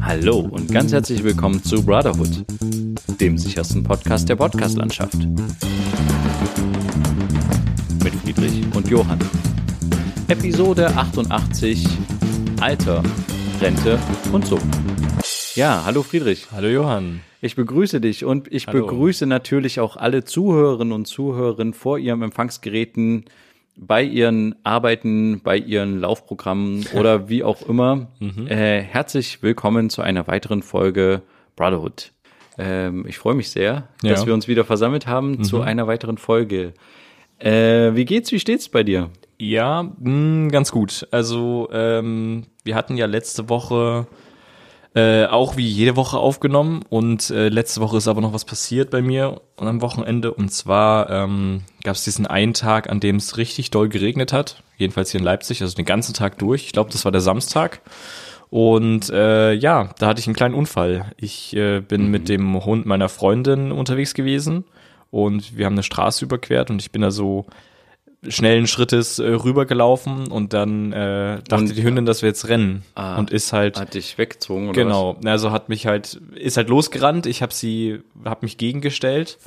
Hallo und ganz herzlich willkommen zu Brotherhood, dem sichersten Podcast der Podcastlandschaft. Mit Friedrich und Johann. Episode 88 Alter, Rente und so. Ja, hallo Friedrich. Hallo Johann. Ich begrüße dich und ich Hallo. begrüße natürlich auch alle Zuhörerinnen und Zuhörer vor ihrem Empfangsgeräten, bei ihren Arbeiten, bei ihren Laufprogrammen oder wie auch immer. Äh, herzlich willkommen zu einer weiteren Folge Brotherhood. Ähm, ich freue mich sehr, Ja. dass wir uns wieder versammelt haben zu einer weiteren Folge. Äh, wie geht's, wie steht's bei dir? Ja, mh, ganz gut. Also ähm, wir hatten ja letzte Woche äh, auch wie jede Woche aufgenommen und äh, letzte Woche ist aber noch was passiert bei mir und am Wochenende und zwar ähm, gab es diesen einen Tag, an dem es richtig doll geregnet hat, jedenfalls hier in Leipzig, also den ganzen Tag durch. Ich glaube, das war der Samstag. Und äh, ja, da hatte ich einen kleinen Unfall. Ich äh, bin mit dem Hund meiner Freundin unterwegs gewesen und wir haben eine Straße überquert und ich bin da so schnellen Schrittes äh, rübergelaufen und dann äh, dachte Und- die Hündin, dass wir jetzt rennen Ah, und ist halt Hat dich weggezogen oder genau, also hat mich halt ist halt losgerannt, ich habe sie habe mich gegengestellt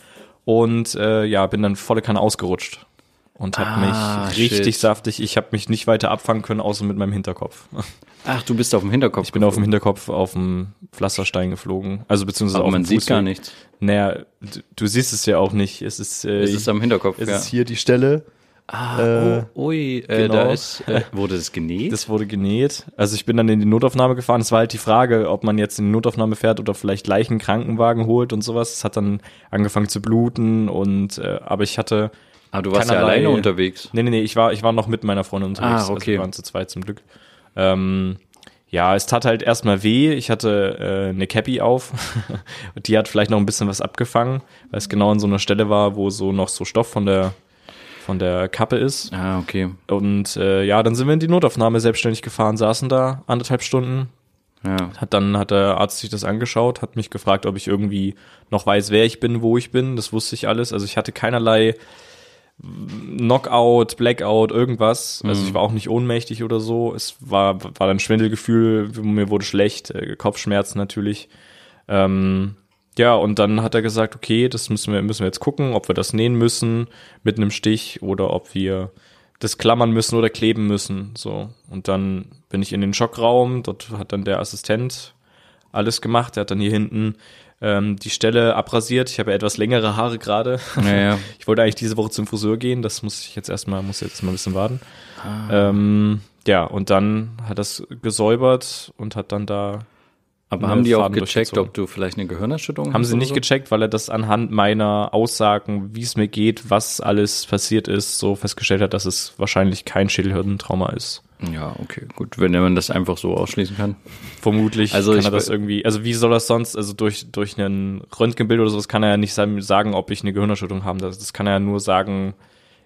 und äh, ja, bin dann volle Kanne ausgerutscht und habe Ah, mich richtig shit. saftig, ich habe mich nicht weiter abfangen können außer mit meinem Hinterkopf. was? Ach, du bist auf dem Hinterkopf. Ich bin auf dem Hinterkopf auf dem Pflasterstein geflogen, also beziehungsweise aber man sieht gar nichts. Naja, du, du siehst es ja auch nicht. Es ist, äh, Es ist am Hinterkopf, es ja. ist hier die Stelle. Ah, Äh, oh, ui, äh, genau. da ist, äh, wurde das genäht? Das wurde genäht. Also ich bin dann in die Notaufnahme gefahren. Es war halt die Frage, ob man jetzt in die Notaufnahme fährt oder vielleicht Leichen Krankenwagen holt und sowas. Es hat dann angefangen zu bluten und äh, aber ich hatte ah, du warst ja alleine unterwegs. Nee, nee, nee, ich war ich war noch mit meiner Freundin unterwegs. Ah, Also okay. wir waren zu zweit zum Glück. Ähm, ja, es tat halt erstmal weh. Ich hatte äh, eine Cappy auf. Die hat vielleicht noch ein bisschen was abgefangen, weil es genau an so einer Stelle war, wo so noch so Stoff von der von der Kappe ist. Ah, okay. Und äh, ja, dann sind wir in die Notaufnahme selbstständig gefahren, saßen da anderthalb Stunden. Ja. Hat dann hat der Arzt sich das angeschaut, hat mich gefragt, ob ich irgendwie noch weiß, wer ich bin, wo ich bin. Das wusste ich alles. Also ich hatte keinerlei Knockout, Blackout, irgendwas. Also ich war auch nicht ohnmächtig oder so. Es war war dann Schwindelgefühl, mir wurde schlecht, äh, Kopfschmerzen natürlich. Ähm, ja, und dann hat er gesagt, okay, das müssen wir, müssen wir jetzt gucken, ob wir das nähen müssen mit einem Stich oder ob wir das klammern müssen oder kleben müssen. So. Und dann bin ich in den Schockraum, dort hat dann der Assistent alles gemacht. Er hat dann hier hinten ähm, die Stelle abrasiert. Ich habe ja etwas längere Haare gerade. Ja, ja. Ich wollte eigentlich diese Woche zum Friseur gehen, das muss ich jetzt erstmal, muss jetzt mal ein bisschen warten. Ähm, ja, und dann hat das gesäubert und hat dann da Aber haben die auch gecheckt, ob du vielleicht eine Gehirnerschütterung Haben hast sie oder nicht so? gecheckt, weil er das anhand meiner Aussagen, wie es mir geht, was alles passiert ist, so festgestellt hat, dass es wahrscheinlich kein Schädelhirntrauma ist. Ja, okay, gut, wenn man das einfach so ausschließen kann. Vermutlich Also kann er das irgendwie, also wie soll das sonst, also durch, durch ein Röntgenbild oder sowas kann er ja nicht sagen, sagen, ob ich eine Gehirnerschütterung habe. Das, das kann er ja nur sagen,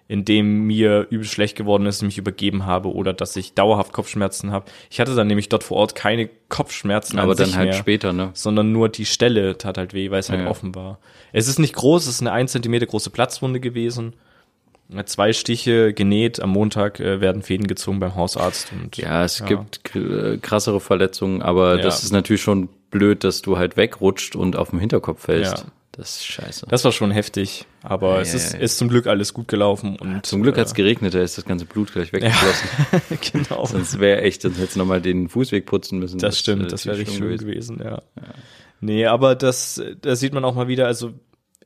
indem mir übel schlecht geworden ist, ich mich übergeben habe oder dass ich dauerhaft Kopfschmerzen habe. Ich hatte dann nämlich dort vor Ort keine Kopfschmerzen Aber an dann halt mehr. später, ne? sondern nur die Stelle tat halt weh, weil es halt Ja. offen war. Es ist nicht groß, es ist eine ein Zentimeter große Platzwunde gewesen. Zwei Stiche genäht, am Montag äh, werden Fäden gezogen beim Hausarzt. Und, Ja, es gibt kr- äh, krassere Verletzungen, aber Ja. das ist natürlich schon blöd, dass du halt wegrutscht und auf dem Hinterkopf fällst. Ja. Das ist scheiße. Das war schon heftig, aber Ja, es ist, ja. ist zum Glück alles gut gelaufen. Und, Zum Glück äh, hat's geregnet, da ist das ganze Blut gleich weggeflossen. genau. Sonst wäre echt, sonst hättest du nochmal den Fußweg putzen müssen. Das äh, stimmt, das wäre richtig schön gewesen, ja. Nee, aber das, das sieht man auch mal wieder, also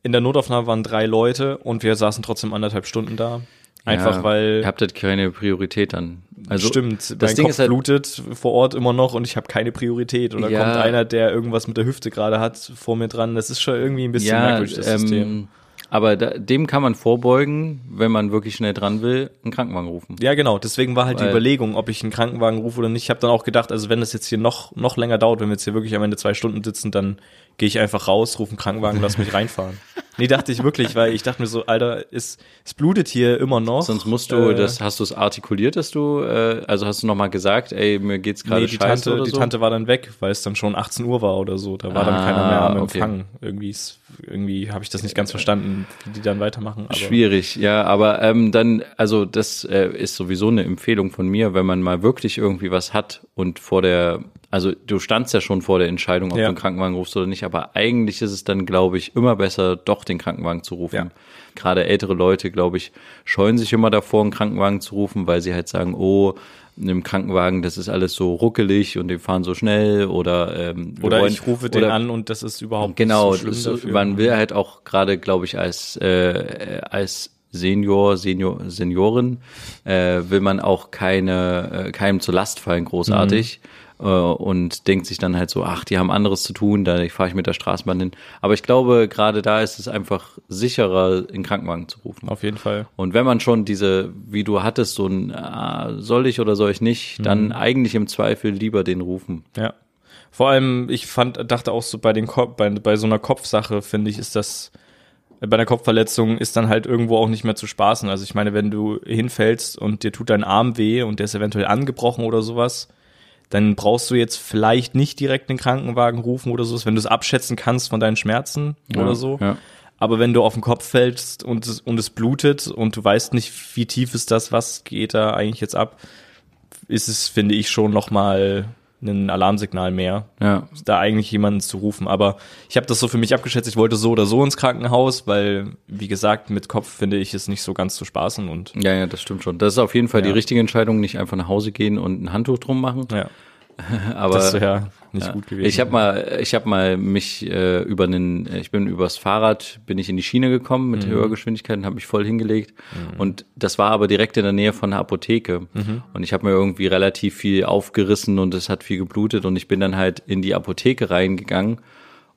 in der Notaufnahme waren drei Leute und wir saßen trotzdem anderthalb Stunden da. Einfach weil Ihr habt halt keine Priorität dann. Also, Stimmt, das mein Ding Kopf ist halt, blutet vor Ort immer noch und ich habe keine Priorität. Oder Ja. kommt einer, der irgendwas mit der Hüfte gerade hat, vor mir dran. Das ist schon irgendwie ein bisschen ja, merkwürdig, das System. ähm, aber da, dem kann man vorbeugen, wenn man wirklich schnell dran will, einen Krankenwagen rufen. Ja, genau. Deswegen war halt die Weil- Überlegung, ob ich einen Krankenwagen rufe oder nicht. Ich habe dann auch gedacht, also wenn das jetzt hier noch, noch länger dauert, wenn wir jetzt hier wirklich am Ende zwei Stunden sitzen, dann gehe ich einfach raus, rufe einen Krankenwagen, lass mich reinfahren. Nee, dachte ich wirklich, weil ich dachte mir so, Alter, es, es blutet hier immer noch. Sonst musst du, Äh, das hast du es artikuliert, dass du, äh, also hast du nochmal gesagt, ey, mir geht's gerade Nee, die scheiße Tante, oder die so? Tante war dann weg, weil es dann schon 18 Uhr war oder so. Da war dann Ah, keiner mehr am okay. Empfang. Irgendwie, ist- irgendwie habe ich das nicht ganz verstanden, wie die dann weitermachen. Aber Schwierig, ja, aber ähm, dann, also das äh, ist sowieso eine Empfehlung von mir, wenn man mal wirklich irgendwie was hat und vor der also du standst ja schon vor der Entscheidung, ob Ja. du einen Krankenwagen rufst oder nicht, aber eigentlich ist es dann, glaube ich, immer besser, doch den Krankenwagen zu rufen. Ja. Gerade ältere Leute, glaube ich, scheuen sich immer davor, einen Krankenwagen zu rufen, weil sie halt sagen, oh, in einem Krankenwagen, das ist alles so ruckelig und die fahren so schnell oder ähm, Oder wollen- ich rufe den oder- an und das ist überhaupt Genau, nicht so schlimm dafür. man will halt auch gerade, glaube ich, als äh, als Senior, Senior, Seniorin äh, will man auch keine äh, keinem zur Last fallen großartig Mhm. Äh, und denkt sich dann halt so, ach, die haben anderes zu tun, da fahre ich mit der Straßenbahn hin. Aber ich glaube, gerade da ist es einfach sicherer, in Krankenwagen zu rufen. Auf jeden Fall. Und wenn man schon diese, wie du hattest, so ein, ah, soll ich oder soll ich nicht, Mhm. dann eigentlich im Zweifel lieber den rufen. Ja. Vor allem, ich fand, dachte auch so bei den Kopf, bei, bei so einer Kopfsache, finde ich, ist das, bei einer Kopfverletzung ist dann halt irgendwo auch nicht mehr zu spaßen. Also ich meine, wenn du hinfällst und dir tut dein Arm weh und der ist eventuell angebrochen oder sowas, dann brauchst du jetzt vielleicht nicht direkt den Krankenwagen rufen oder sowas, wenn du es abschätzen kannst von deinen Schmerzen oder so. Ja. Aber wenn du auf den Kopf fällst und es, und es blutet und du weißt nicht, wie tief ist das, was geht da eigentlich jetzt ab, ist es, finde ich, schon nochmal ein Alarmsignal mehr, Ja. da eigentlich jemanden zu rufen. Aber ich habe das so für mich abgeschätzt, ich wollte so oder so ins Krankenhaus, weil, wie gesagt, mit Kopf finde ich es nicht so ganz zu spaßen und Ja, ja, das stimmt schon. Das ist auf jeden Fall die Ja. richtige Entscheidung, nicht einfach nach Hause gehen und ein Handtuch drum machen. ja, Aber das wäre nicht ja. gut gewesen. ich habe mal, ich habe mal mich äh, über einen, ich bin übers Fahrrad, bin ich in die Schiene gekommen Mhm. mit höherer Geschwindigkeit und habe mich voll hingelegt. Und das war aber direkt in der Nähe von der Apotheke. Mhm. Und ich habe mir irgendwie relativ viel aufgerissen und es hat viel geblutet und ich bin dann halt in die Apotheke reingegangen.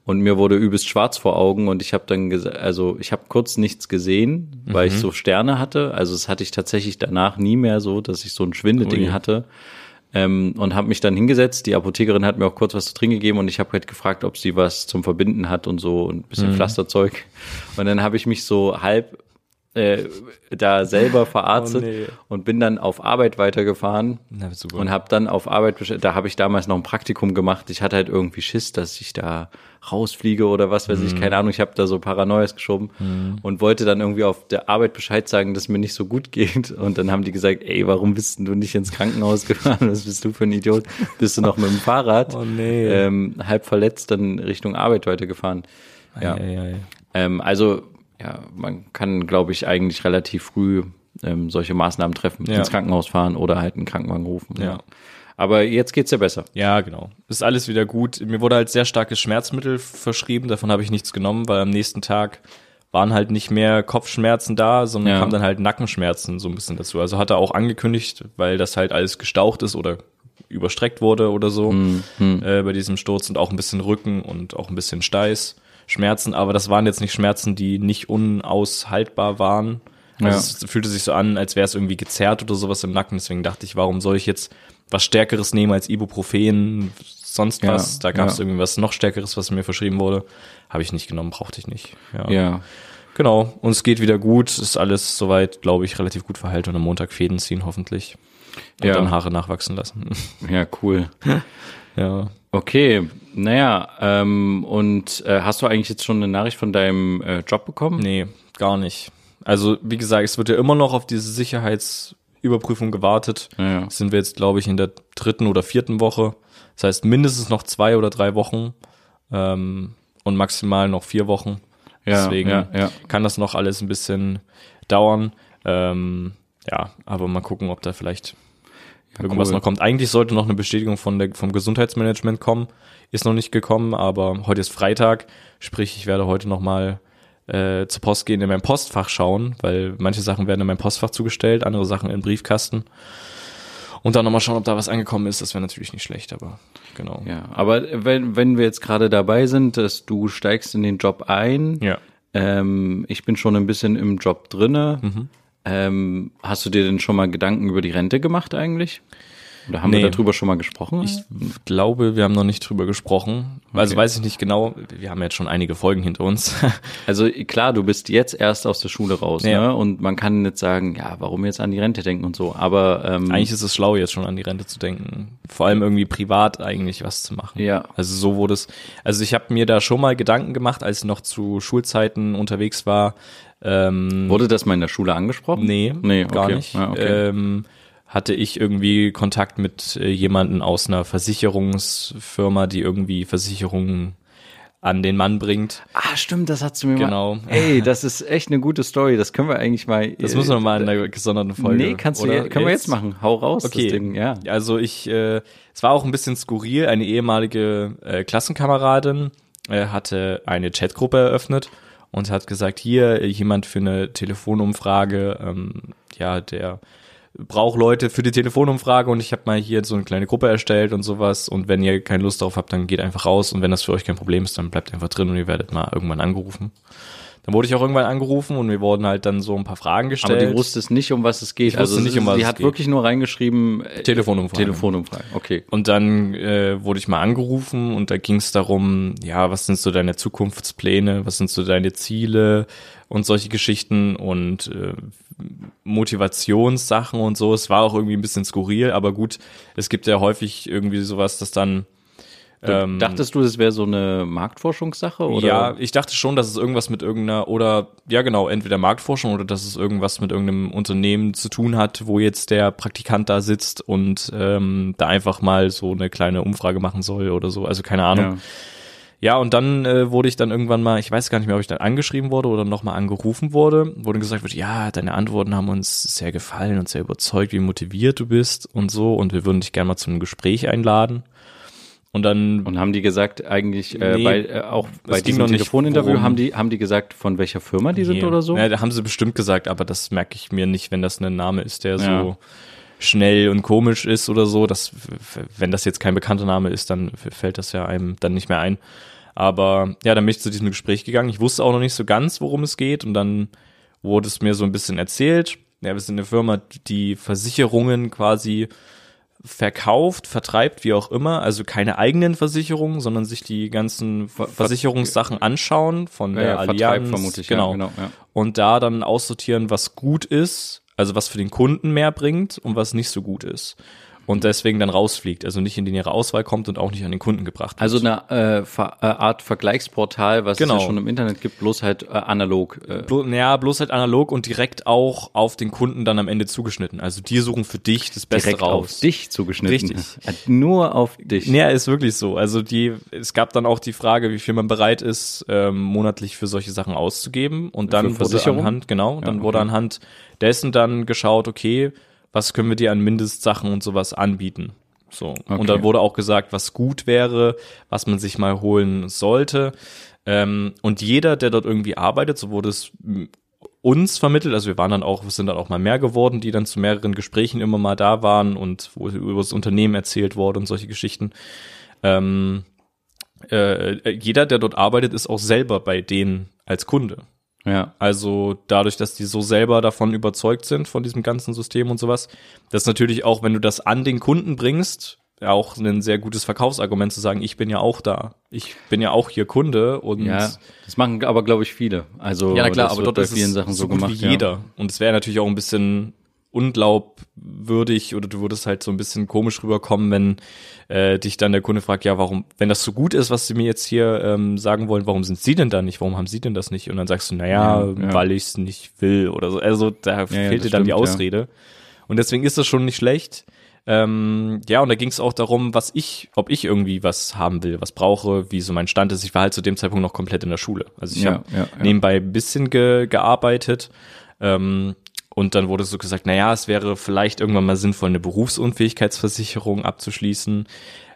Und mir wurde übelst schwarz vor Augen und ich habe dann also ich habe kurz nichts gesehen, weil Mhm. ich so Sterne hatte. Also das hatte ich tatsächlich danach nie mehr so, dass ich so ein Schwindelding Ui. hatte ähm, und habe mich dann hingesetzt. Die Apothekerin hat mir auch kurz was zu trinken gegeben und ich habe halt gefragt, ob sie was zum Verbinden hat und so und ein bisschen Mhm. Pflasterzeug. Und dann habe ich mich so halb äh, da selber verarztet Oh, nee. und bin dann auf Arbeit weitergefahren Na, super. und habe dann auf Arbeit, da habe ich damals noch ein Praktikum gemacht. Ich hatte halt irgendwie Schiss, dass ich da rausfliege oder was weiß Mhm. ich, keine Ahnung. Ich habe da so Paranoias geschoben und wollte dann irgendwie auf der Arbeit Bescheid sagen, dass es mir nicht so gut geht. Und dann haben die gesagt, ey, warum bist denn du nicht ins Krankenhaus gefahren? Was bist du für ein Idiot? Bist du noch mit dem Fahrrad? Oh, nee. ähm, halb verletzt dann Richtung Arbeit weitergefahren. Ja. ja, ja, ja. Ähm, also, ja, man kann, glaube ich, eigentlich relativ früh ähm, solche Maßnahmen treffen, Ja. ins Krankenhaus fahren oder halt einen Krankenwagen rufen. Ja. Aber jetzt geht's ja besser. Ja, genau. Ist alles wieder gut. Mir wurde halt sehr starkes Schmerzmittel verschrieben, davon habe ich nichts genommen, weil am nächsten Tag waren halt nicht mehr Kopfschmerzen da, sondern Ja. kam dann halt Nackenschmerzen so ein bisschen dazu. Also hat er auch angekündigt, weil das halt alles gestaucht ist oder überstreckt wurde oder so Hm, äh, bei diesem Sturz und auch ein bisschen Rücken und auch ein bisschen Steiß. Schmerzen, aber das waren jetzt nicht Schmerzen, die nicht unaushaltbar waren. Also Ja. es fühlte sich so an, als wäre es irgendwie gezerrt oder sowas im Nacken. Deswegen dachte ich, warum soll ich jetzt was Stärkeres nehmen als Ibuprofen, sonst Ja, was? Da gab es ja. irgendwie was noch Stärkeres, was mir verschrieben wurde. Habe ich nicht genommen, brauchte ich nicht. Ja. Ja. Genau. Und es geht wieder gut. Ist alles soweit, glaube ich, relativ gut verhalten und am Montag Fäden ziehen, hoffentlich. Und Ja. dann Haare nachwachsen lassen. Ja, cool. ja. Okay, naja, ähm, und äh, hast du eigentlich jetzt schon eine Nachricht von deinem äh, Job bekommen? Nee, gar nicht. Also, wie gesagt, es wird ja immer noch auf diese Sicherheitsüberprüfung gewartet. Ja. Sind wir jetzt, glaube ich, in der dritten oder vierten Woche. Das heißt, mindestens noch zwei oder drei Wochen ähm, und maximal noch vier Wochen. Ja, Deswegen ja, ja. kann das noch alles ein bisschen dauern. Ähm, ja, aber mal gucken, ob da vielleicht irgendwas cool. noch kommt. Eigentlich sollte noch eine Bestätigung von der, vom Gesundheitsmanagement kommen. Ist noch nicht gekommen, aber heute ist Freitag. Sprich, ich werde heute noch mal äh, zur Post gehen, in mein Postfach schauen, weil manche Sachen werden in mein Postfach zugestellt, andere Sachen in Briefkasten. Und dann nochmal schauen, ob da was angekommen ist. Das wäre natürlich nicht schlecht, aber genau. Ja, aber wenn, wenn wir jetzt gerade dabei sind, dass du steigst in den Job ein, Ja. ähm, ich bin schon ein bisschen im Job drinne. Mhm. Ähm, hast du dir denn schon mal Gedanken über die Rente gemacht eigentlich? Oder haben Nee. wir darüber schon mal gesprochen? Ich glaube, wir haben noch nicht drüber gesprochen. Also Okay. weiß ich nicht genau. Wir haben jetzt schon einige Folgen hinter uns. Also klar, du bist jetzt erst aus der Schule raus, Ja. ne? Und man kann jetzt sagen, ja, warum jetzt an die Rente denken und so. Aber ähm, eigentlich ist es schlau, jetzt schon an die Rente zu denken. Vor allem irgendwie privat eigentlich was zu machen. Ja. Also so wurde es. Also ich habe mir da schon mal Gedanken gemacht, als ich noch zu Schulzeiten unterwegs war. Ähm, wurde das mal in der Schule angesprochen? nee, nee gar okay. nicht. Ja, okay. ähm, hatte ich irgendwie Kontakt mit äh, jemanden aus einer Versicherungsfirma, die irgendwie Versicherungen an den Mann bringt. Ah, stimmt, das hast du mir Genau. mal. Ey, das ist echt eine gute Story. Das können wir eigentlich mal. Das müssen wir mal in einer gesonderten Folge. Nee, kannst du, oder können wir jetzt machen. Hau raus, Okay. das Ding, ja. Also ich, äh, es war auch ein bisschen skurril. Eine ehemalige äh, Klassenkameradin äh, hatte eine Chatgruppe eröffnet und hat gesagt, hier jemand für eine Telefonumfrage, ähm, ja, der braucht Leute für die Telefonumfrage und ich habe mal hier so eine kleine Gruppe erstellt und sowas und wenn ihr keine Lust darauf habt, dann geht einfach raus und wenn das für euch kein Problem ist, dann bleibt einfach drin und ihr werdet mal irgendwann angerufen. Dann wurde ich auch irgendwann angerufen und wir wurden halt dann so ein paar Fragen gestellt. Aber die wusste es nicht, um was es geht. Ich wusste nicht, um was sie es hat geht. wirklich nur reingeschrieben. äh, Telefonumfrage. Telefonumfrage. Okay. Und dann äh, wurde ich mal angerufen und da ging es darum, ja, was sind so deine Zukunftspläne, was sind so deine Ziele und solche Geschichten und äh, Motivationssachen und so. Es war auch irgendwie ein bisschen skurril, aber gut, es gibt ja häufig irgendwie sowas, das dann ähm, Dachtest du, das wäre so eine Marktforschungssache? Oder? ja, ich dachte schon, dass es irgendwas mit irgendeiner oder ja genau, entweder Marktforschung oder dass es irgendwas mit irgendeinem Unternehmen zu tun hat, wo jetzt der Praktikant da sitzt und ähm, da einfach mal so eine kleine Umfrage machen soll oder so. Also keine Ahnung. Ja. Ja, und dann äh, wurde ich dann irgendwann mal, ich weiß gar nicht mehr, ob ich dann angeschrieben wurde oder nochmal angerufen wurde, wurde gesagt, wird, ja, deine Antworten haben uns sehr gefallen und sehr überzeugt, wie motiviert du bist und so und wir würden dich gerne mal zu einem Gespräch einladen. Und dann Und haben die gesagt, eigentlich äh, Nee, bei, äh, auch bei diesem noch nicht, Telefoninterview, haben die, haben die gesagt, von welcher Firma die sind Nee. oder so? Ja, da haben sie bestimmt gesagt, aber das merke ich mir nicht, wenn das ein Name ist, der Ja. so schnell und komisch ist oder so. Das, wenn das jetzt kein bekannter Name ist, dann fällt das ja einem dann nicht mehr ein. Aber ja, dann bin ich zu diesem Gespräch gegangen. Ich wusste auch noch nicht so ganz, worum es geht. Und dann wurde es mir so ein bisschen erzählt. Ja, wir sind eine Firma, die Versicherungen quasi verkauft, vertreibt, wie auch immer. Also keine eigenen Versicherungen, sondern sich die ganzen Ver Versicherungssachen anschauen von Ja, der ja, Allianz. vermutlich, genau. ja, genau, ja. Und da dann aussortieren, was gut ist, also was für den Kunden mehr bringt und was nicht so gut ist. Und deswegen dann rausfliegt, also nicht in die nähere Auswahl kommt und auch nicht an den Kunden gebracht wird. Also eine äh, Ver äh, Art Vergleichsportal, was Genau. es ja schon im Internet gibt, bloß halt äh, analog. Äh, Blo ja, bloß halt analog und direkt auch auf den Kunden dann am Ende zugeschnitten. Also die suchen für dich das Beste direkt raus. auf dich zugeschnitten. Richtig. Äh, Nur auf dich. Ja, ist wirklich so. Also die, es gab dann auch die Frage, wie viel man bereit ist, ähm, monatlich für solche Sachen auszugeben. Und dann wurde anhand, genau, dann okay. wurde anhand dessen dann geschaut, okay, was können wir dir an Mindestsachen und sowas anbieten? So. Okay. Und dann wurde auch gesagt, was gut wäre, was man sich mal holen sollte. Ähm, und jeder, der dort irgendwie arbeitet, so wurde es m, uns vermittelt, also wir waren dann auch, es sind dann auch mal mehr geworden, die dann zu mehreren Gesprächen immer mal da waren und wo über das Unternehmen erzählt wurde und solche Geschichten. Ähm, äh, jeder, der dort arbeitet, ist auch selber bei denen als Kunde. Ja. Also dadurch, dass die so selber davon überzeugt sind, von diesem ganzen System und sowas, das ist natürlich auch, wenn du das an den Kunden bringst, auch ein sehr gutes Verkaufsargument zu sagen, ich bin ja auch da. Ich bin ja auch hier Kunde und Ja, das machen aber, glaube ich, viele. Also ja, na klar, das aber dort bei ist vielen es Sachen so gut gemacht. wie jeder. Und es wäre natürlich auch ein bisschen unglaubwürdig oder du würdest halt so ein bisschen komisch rüberkommen, wenn äh, dich dann der Kunde fragt, ja, warum, wenn das so gut ist, was sie mir jetzt hier ähm, sagen wollen, warum sind sie denn da nicht? Warum haben sie denn das nicht? Und dann sagst du, naja, Ja, ja. weil ich es nicht will oder so. Also da ja, fehlt dir dann die stimmt. Ausrede. Und deswegen ist das schon nicht schlecht. Ähm, ja, und da ging es auch darum, was ich, ob ich irgendwie was haben will, was brauche, wie so mein Stand ist. Ich war halt zu dem Zeitpunkt noch komplett in der Schule. Also ich Ja, habe ja, ja. nebenbei ein bisschen ge gearbeitet. Ähm, und dann wurde so gesagt, naja, es wäre vielleicht irgendwann mal sinnvoll, eine Berufsunfähigkeitsversicherung abzuschließen,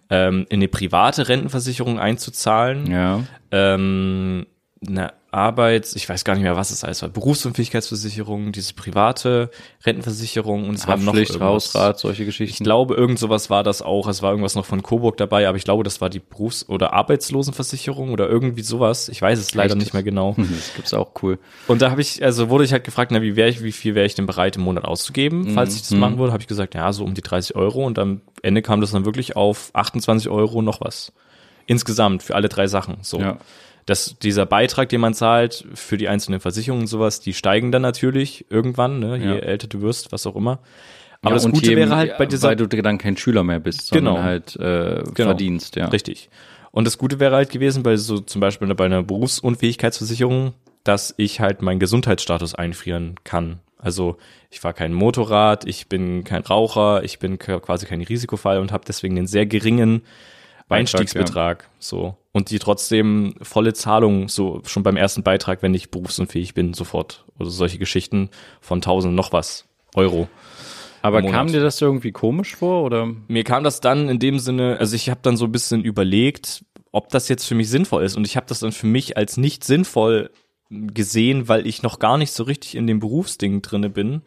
ähm, in eine private Rentenversicherung einzuzahlen Ja. ähm, eine Arbeits, ich weiß gar nicht mehr, was es alles war, Berufsunfähigkeitsversicherung, diese private Rentenversicherung und es war noch. Hausrat, solche Ich Geschichten. glaube, irgend sowas war das auch. Es war irgendwas noch von Coburg dabei, aber ich glaube, das war die Berufs- oder Arbeitslosenversicherung oder irgendwie sowas. Ich weiß es leider Echt? nicht mehr genau. Das gibt's auch cool. Und da habe ich, also wurde ich halt gefragt, na, wie wäre ich, wie viel wäre ich denn bereit im Monat auszugeben, falls ich das machen würde, habe ich gesagt, ja, so um die 30 Euro und am Ende kam das dann wirklich auf 28 Euro noch was. Insgesamt für alle drei Sachen. So. Ja. Das, dieser Beitrag, den man zahlt für die einzelnen Versicherungen und sowas, die steigen dann natürlich irgendwann, ne, je Ja. älter du wirst, was auch immer. Aber ja, das Gute jedem- wäre halt bei dieser weil du dann kein Schüler mehr bist, sondern Genau. halt äh, Genau. verdienst, ja. Richtig. Und das Gute wäre halt gewesen, bei so zum Beispiel bei einer Berufsunfähigkeitsversicherung, dass ich halt meinen Gesundheitsstatus einfrieren kann Also ich fahre kein Motorrad, ich bin kein Raucher, ich bin quasi kein Risikofall und habe deswegen einen sehr geringen Einstiegsbetrag. Ja. So. Und die trotzdem volle Zahlung, so schon beim ersten Beitrag, wenn ich berufsunfähig bin, sofort. Oder solche Geschichten von 1000 noch was Euro. Aber kam dir das irgendwie komisch vor oder? Mir kam das dann in dem Sinne, also ich habe dann so ein bisschen überlegt, ob das jetzt für mich sinnvoll ist und ich habe das dann für mich als nicht sinnvoll gesehen, weil ich noch gar nicht so richtig in dem Berufsding drinne bin.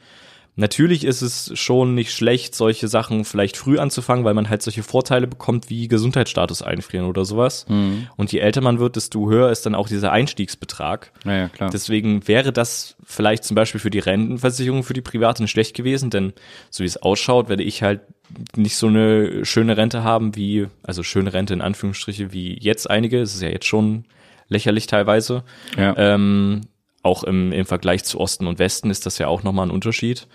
Natürlich ist es schon nicht schlecht, solche Sachen vielleicht früh anzufangen, weil man halt solche Vorteile bekommt wie Gesundheitsstatus einfrieren oder sowas. Mhm. Und je älter man wird, desto höher ist dann auch dieser Einstiegsbetrag. Ja, klar. Deswegen wäre das vielleicht zum Beispiel für die Rentenversicherung für die Privaten schlecht gewesen, denn so wie es ausschaut, werde ich halt nicht so eine schöne Rente haben wie, also schöne Rente in Anführungsstriche wie jetzt einige. Es ist ja jetzt schon lächerlich teilweise. Ja. Ähm, auch im, im Vergleich zu Osten und Westen ist das ja auch nochmal ein Unterschied.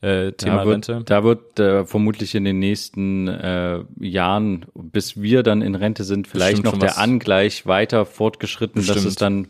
Äh, Thema da wird, Rente. Da wird äh, vermutlich in den nächsten äh, Jahren, bis wir dann in Rente sind, vielleicht Bestimmt noch der Angleich weiter fortgeschritten, Bestimmt. dass es dann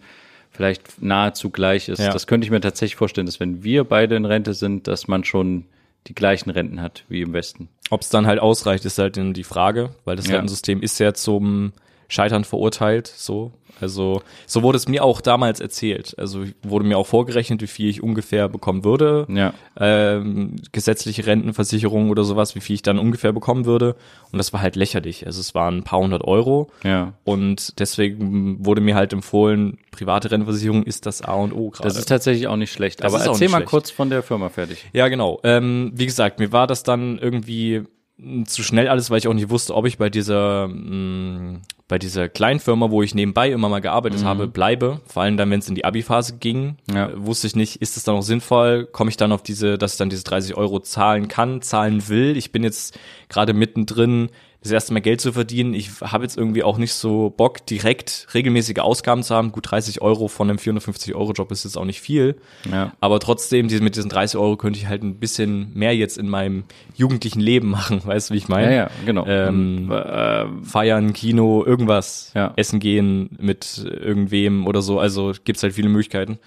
vielleicht nahezu gleich ist. Ja. Das könnte ich mir tatsächlich vorstellen, dass wenn wir beide in Rente sind, dass man schon die gleichen Renten hat wie im Westen. Ob es dann halt ausreicht, ist halt die Frage, weil das ja. Rentensystem ist ja zum Scheitern verurteilt, so. Also so wurde es mir auch damals erzählt. Also wurde mir auch vorgerechnet, wie viel ich ungefähr bekommen würde. Ja. Ähm, gesetzliche Rentenversicherung oder sowas, wie viel ich dann ungefähr bekommen würde. Und das war halt lächerlich. Also es waren ein paar hundert Euro. Ja. Und deswegen wurde mir halt empfohlen, private Rentenversicherung ist das A und O gerade. Das ist tatsächlich auch nicht schlecht. Das Aber erzähl mal schlecht. kurz von der Firma fertig. Ja, genau. Ähm, wie gesagt, mir war das dann irgendwie zu schnell alles, weil ich auch nicht wusste, ob ich bei dieser mh, bei dieser kleinen Firma, wo ich nebenbei immer mal gearbeitet mhm. habe, bleibe. Vor allem dann, wenn es in die Abi-Phase ging, ja. äh, wusste ich nicht, ist es dann noch sinnvoll? Komme ich dann auf diese, dass ich dann diese 30 Euro zahlen kann, zahlen will? Ich bin jetzt gerade mittendrin das erste Mal Geld zu verdienen. Ich habe jetzt irgendwie auch nicht so Bock, direkt regelmäßige Ausgaben zu haben. Gut, 30 Euro von einem 450-Euro-Job ist jetzt auch nicht viel. Ja. Aber trotzdem, mit diesen 30 Euro könnte ich halt ein bisschen mehr jetzt in meinem jugendlichen Leben machen. Weißt du, wie ich meine? Ja, ja, genau. Ähm, äh, feiern, Kino, irgendwas. Ja. Essen gehen mit irgendwem oder so. Also gibt's halt viele Möglichkeiten.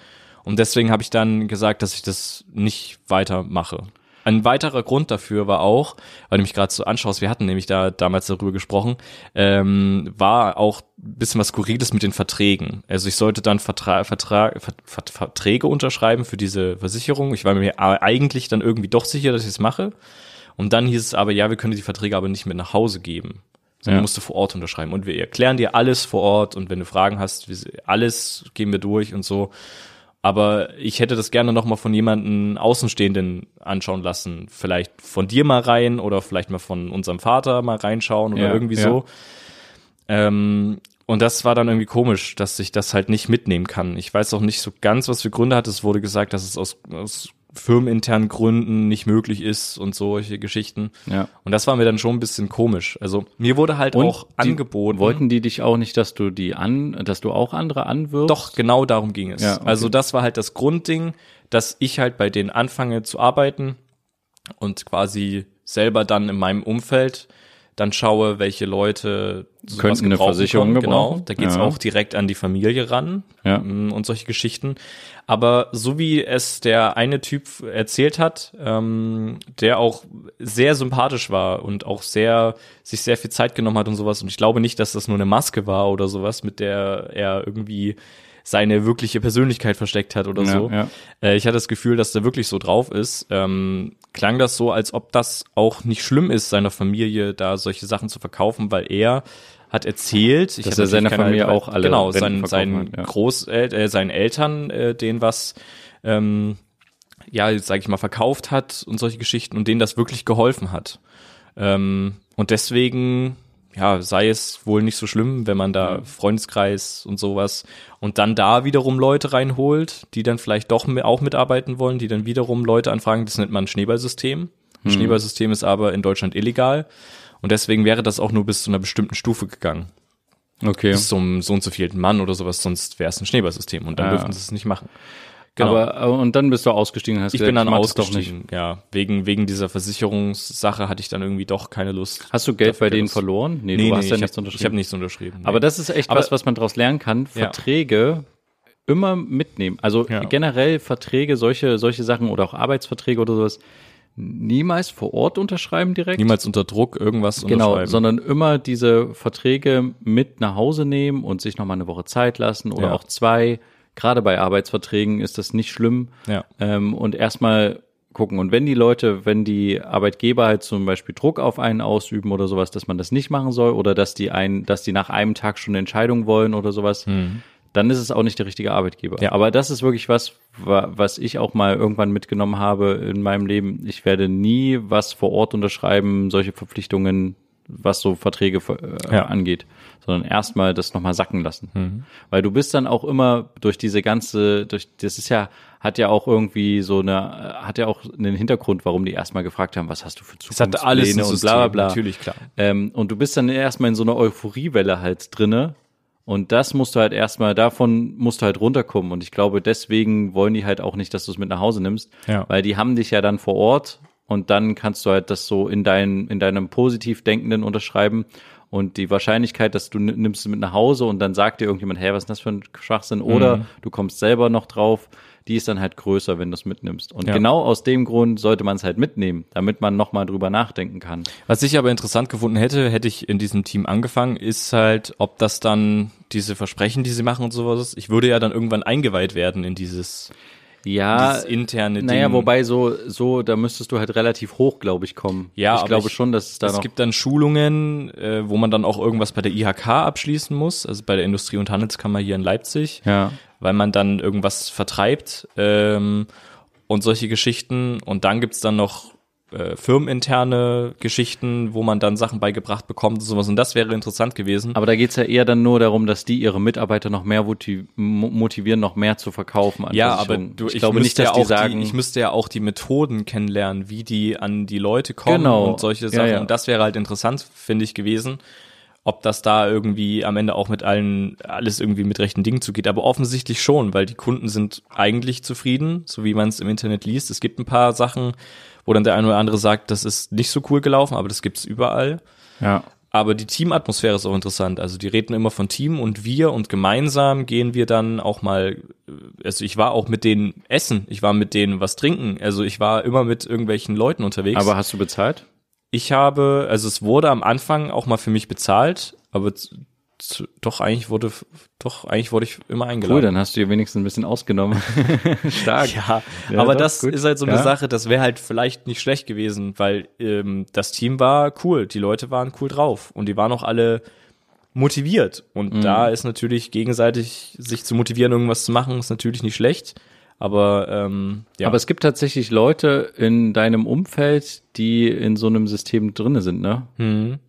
Und deswegen habe ich dann gesagt, dass ich das nicht weitermache. Ein weiterer Grund dafür war auch, weil du mich gerade so anschaust, wir hatten nämlich da damals darüber gesprochen, ähm, war auch ein bisschen was Skurriles mit den Verträgen. Also ich sollte dann Vertra Vertra Vert Verträge unterschreiben für diese Versicherung. Ich war mir eigentlich dann irgendwie doch sicher, dass ich es mache. Und dann hieß es aber, ja, wir können die Verträge aber nicht mit nach Hause geben. Sondern ja. musst du vor Ort unterschreiben. Und wir erklären dir alles vor Ort und wenn du Fragen hast, alles gehen wir durch und so. Aber ich hätte das gerne nochmal von jemandem Außenstehenden anschauen lassen. Vielleicht von dir mal rein oder vielleicht mal von unserem Vater mal reinschauen oder ja, irgendwie ja. so. Ähm, und das war dann irgendwie komisch, dass ich das halt nicht mitnehmen kann. Ich weiß auch nicht so ganz, was für Gründe hat. Es wurde gesagt, dass es aus, aus firmeninternen Gründen nicht möglich ist und solche Geschichten. Ja. Und das war mir dann schon ein bisschen komisch. Also mir wurde halt und auch angeboten. Wollten die dich auch nicht, dass du die an, dass du auch andere anwirfst? Doch, genau darum ging es. Ja, okay. Also das war halt das Grundding, dass ich halt bei denen anfange zu arbeiten und quasi selber dann in meinem Umfeld dann schaue, welche Leute könnten eine Versicherung können. Genau, da geht's ja. auch direkt an die Familie ran ja. Mm, und solche Geschichten. Aber so wie es der eine Typ erzählt hat, ähm, der auch sehr sympathisch war und auch sehr sich sehr viel Zeit genommen hat und sowas. Und ich glaube nicht, dass das nur eine Maske war oder sowas, mit der er irgendwie seine wirkliche Persönlichkeit versteckt hat oder ja, so. Ja. Äh, ich hatte das Gefühl, dass der wirklich so drauf ist. Ähm, klang das so, als ob das auch nicht schlimm ist, seiner Familie da solche Sachen zu verkaufen, weil er hat erzählt, ich dass er seiner Familie auch alle genau seinen seinen ja. Großel äh, seinen Eltern äh, denen was ähm, ja sage ich mal verkauft hat und solche Geschichten und denen das wirklich geholfen hat ähm, und deswegen ja, sei es wohl nicht so schlimm, wenn man da Freundeskreis und sowas und dann da wiederum Leute reinholt, die dann vielleicht doch auch mitarbeiten wollen, die dann wiederum Leute anfragen. Das nennt man ein Schneeballsystem. Ein hm. Schneeballsystem ist aber in Deutschland illegal und deswegen wäre das auch nur bis zu einer bestimmten Stufe gegangen. Okay. Bis zum so und so vielten Mann oder sowas, sonst wäre es ein Schneeballsystem und dann ja. dürfen sie es nicht machen. Genau. Aber äh, und dann bist du ausgestiegen, hast Ich gesagt, bin dann ausgestiegen, ja. Wegen wegen dieser Versicherungssache hatte ich dann irgendwie doch keine Lust. Hast du Geld bei denen Lust. verloren? Nee, nee, du nee, hast ja nichts hab, unterschrieben. Ich habe nichts unterschrieben. Nee. Aber das ist echt Aber was, was man daraus lernen kann. Verträge immer mitnehmen. Also Ja. generell Verträge, solche, solche Sachen oder auch Arbeitsverträge oder sowas, niemals vor Ort unterschreiben direkt. Niemals unter Druck irgendwas Genau, unterschreiben. sondern immer diese Verträge mit nach Hause nehmen und sich nochmal eine Woche Zeit lassen oder Ja. auch zwei. Gerade bei Arbeitsverträgen ist das nicht schlimm. Ja. Ähm, und erstmal gucken. Und wenn die Leute, wenn die Arbeitgeber halt zum Beispiel Druck auf einen ausüben oder sowas, dass man das nicht machen soll oder dass die ein, dass die nach einem Tag schon eine Entscheidung wollen oder sowas, dann ist es auch nicht der richtige Arbeitgeber. Mhm. Ja. Aber das ist wirklich was, wa- was ich auch mal irgendwann mitgenommen habe in meinem Leben. Ich werde nie was vor Ort unterschreiben, solche Verpflichtungen, was so Verträge äh, Ja. angeht, sondern erstmal das nochmal sacken lassen. Mhm. Weil du bist dann auch immer durch diese ganze, durch, das ist ja, hat ja auch irgendwie so eine, hat ja auch einen Hintergrund, warum die erstmal gefragt haben, was hast du für es hatte Zukunftspläne und bla bla bla. natürlich, klar. Ähm, und du bist dann erstmal in so einer Euphoriewelle halt drinne. Und das musst du halt erstmal, davon musst du halt runterkommen. Und ich glaube, deswegen wollen die halt auch nicht, dass du es mit nach Hause nimmst. Ja. Weil die haben dich ja dann vor Ort und dann kannst du halt das so in, dein, in deinem positiv Denkenden unterschreiben. Und die Wahrscheinlichkeit, dass du ni- nimmst es mit nach Hause und dann sagt dir irgendjemand, hey, was ist das für ein Schwachsinn? Oder du kommst selber noch drauf, die ist dann halt größer, wenn du es mitnimmst. Und Ja. genau aus dem Grund sollte man es halt mitnehmen, damit man nochmal drüber nachdenken kann. Was ich aber interessant gefunden hätte, hätte ich in diesem Team angefangen, ist halt, ob das dann diese Versprechen, die sie machen und sowas, ich würde ja dann irgendwann eingeweiht werden in dieses, Ja, dieses interne Naja, Ding. wobei so, so, da müsstest du halt relativ hoch, glaube ich, kommen. Ja, ich glaube ich- schon, dass es da es noch. gibt dann Schulungen, äh, wo man dann auch irgendwas bei der IHK abschließen muss, also bei der Industrie- und Handelskammer hier in Leipzig, ja. weil man dann irgendwas vertreibt ähm, und solche Geschichten. Und dann gibt's dann noch äh, firmeninterne Geschichten, wo man dann Sachen beigebracht bekommt und sowas. Und das wäre interessant gewesen. Aber da geht's ja eher dann nur darum, dass die ihre Mitarbeiter noch mehr motiv- mo- motivieren, noch mehr zu verkaufen. Ja, aber du, ich, ich glaube nicht, dass ja die sagen, die, ich müsste ja auch die Methoden kennenlernen, wie die an die Leute kommen Genau. und solche Ja, Sachen. ja. Und das wäre halt interessant, finde ich, gewesen, ob das da irgendwie am Ende auch mit allen, alles irgendwie mit rechten Dingen zugeht. Aber offensichtlich schon, weil die Kunden sind eigentlich zufrieden, so wie man es im Internet liest. Es gibt ein paar Sachen, wo dann der eine oder andere sagt, das ist nicht so cool gelaufen, aber das gibt's überall. ja. Aber die Teamatmosphäre ist auch interessant. Also die reden immer von Team und wir und gemeinsam gehen wir dann auch mal, also ich war auch mit denen essen, ich war mit denen was trinken, also ich war immer mit irgendwelchen Leuten unterwegs. Aber hast du bezahlt? Ich habe, also es wurde am Anfang auch mal für mich bezahlt, aber doch eigentlich wurde, doch eigentlich wurde ich immer eingeladen. Cool, dann hast du dir wenigstens ein bisschen ausgenommen. Stark. Ja, Ja, aber doch, das gut. ist halt so eine Ja. Sache, das wäre halt vielleicht nicht schlecht gewesen, weil ähm, das Team war cool, die Leute waren cool drauf und die waren auch alle motiviert. Und Mhm. da ist natürlich gegenseitig sich zu motivieren, irgendwas zu machen, ist natürlich nicht schlecht. Aber ähm, ja, Aber es gibt tatsächlich Leute in deinem Umfeld, die in so einem System drinne sind, ne?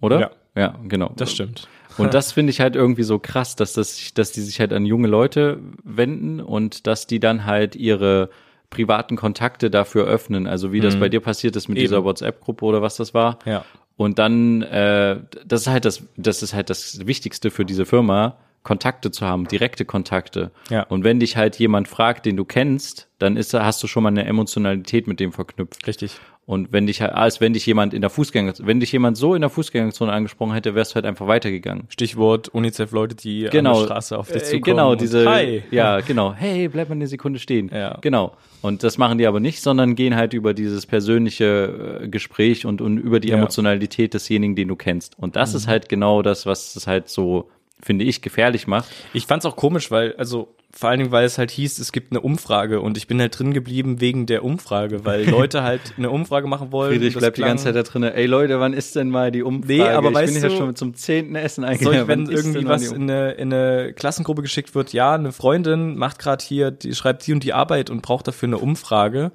Oder? Mhm. Ja. Ja, genau. das stimmt. Und das finde ich halt irgendwie so krass, dass das, dass die sich halt an junge Leute wenden und dass die dann halt ihre privaten Kontakte dafür öffnen. Also wie das bei dir passiert ist mit Mhm. Eben. dieser WhatsApp-Gruppe oder was das war. Ja. Und dann, äh, das ist halt das, das ist halt das Wichtigste für diese Firma, Kontakte zu haben, direkte Kontakte. Ja. Und wenn dich halt jemand fragt, den du kennst, dann ist, hast du schon mal eine Emotionalität mit dem verknüpft. Richtig. Und wenn dich, halt- als wenn dich jemand in der Fußgänger, wenn dich jemand so in der Fußgängerzone angesprochen hätte, wärst du halt einfach weitergegangen. Stichwort UNICEF-Leute, die Genau. an der Straße auf dich Äh, zukommen. Genau, diese, Hi. ja, genau. Hey, bleib mal eine Sekunde stehen. Ja. Genau. Und das machen die aber nicht, sondern gehen halt über dieses persönliche äh, Gespräch und, und über die Ja. Mhm. Emotionalität desjenigen, den du kennst. Und das ist halt genau das, was es halt so, finde ich, gefährlich macht. Ich fand's auch komisch, weil, also vor allen Dingen, weil es halt hieß, es gibt eine Umfrage und ich bin halt drin geblieben wegen der Umfrage, weil Leute halt eine Umfrage machen wollen. Friedrich bleibt die ganze Zeit da drin. Ey Leute, wann ist denn mal die Umfrage? Nee, aber ich weißt bin ja du, schon zum zehnten Essen Soll eingeladen. ich, wenn irgendwie was in eine, in eine Klassengruppe geschickt wird, ja, eine Freundin macht gerade hier, die schreibt die und die Arbeit und braucht dafür eine Umfrage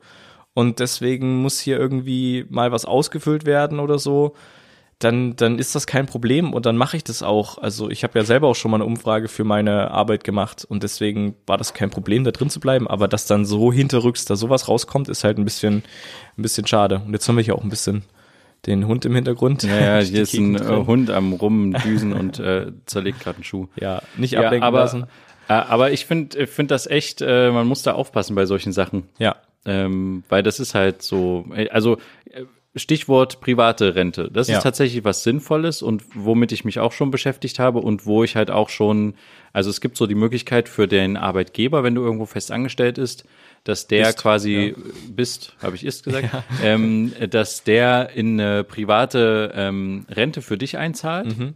und deswegen muss hier irgendwie mal was ausgefüllt werden oder so, dann, dann ist das kein Problem und dann mache ich das auch. Also ich habe ja selber auch schon mal eine Umfrage für meine Arbeit gemacht und deswegen war das kein Problem, da drin zu bleiben, aber dass dann so hinterrücks da sowas rauskommt, ist halt ein bisschen, ein bisschen schade. Und jetzt haben wir hier auch ein bisschen den Hund im Hintergrund. Ja, ja, Die hier ist ein Gegend äh, drin. Hund am Rumdüsen und äh, zerlegt gerade einen Schuh. Ja, nicht Ja, ablenken aber, lassen. äh, aber ich finde find das echt, äh, man muss da aufpassen bei solchen Sachen. Ja. Ähm, weil das ist halt so, äh, also äh, Stichwort private Rente. Das Ja. ist tatsächlich was Sinnvolles und womit ich mich auch schon beschäftigt habe und wo ich halt auch schon, also es gibt so die Möglichkeit für den Arbeitgeber, wenn du irgendwo fest angestellt ist, dass der Bist, quasi bist, habe ich ist gesagt, ähm, dass der in eine private ähm, Rente für dich einzahlt. Und Mhm.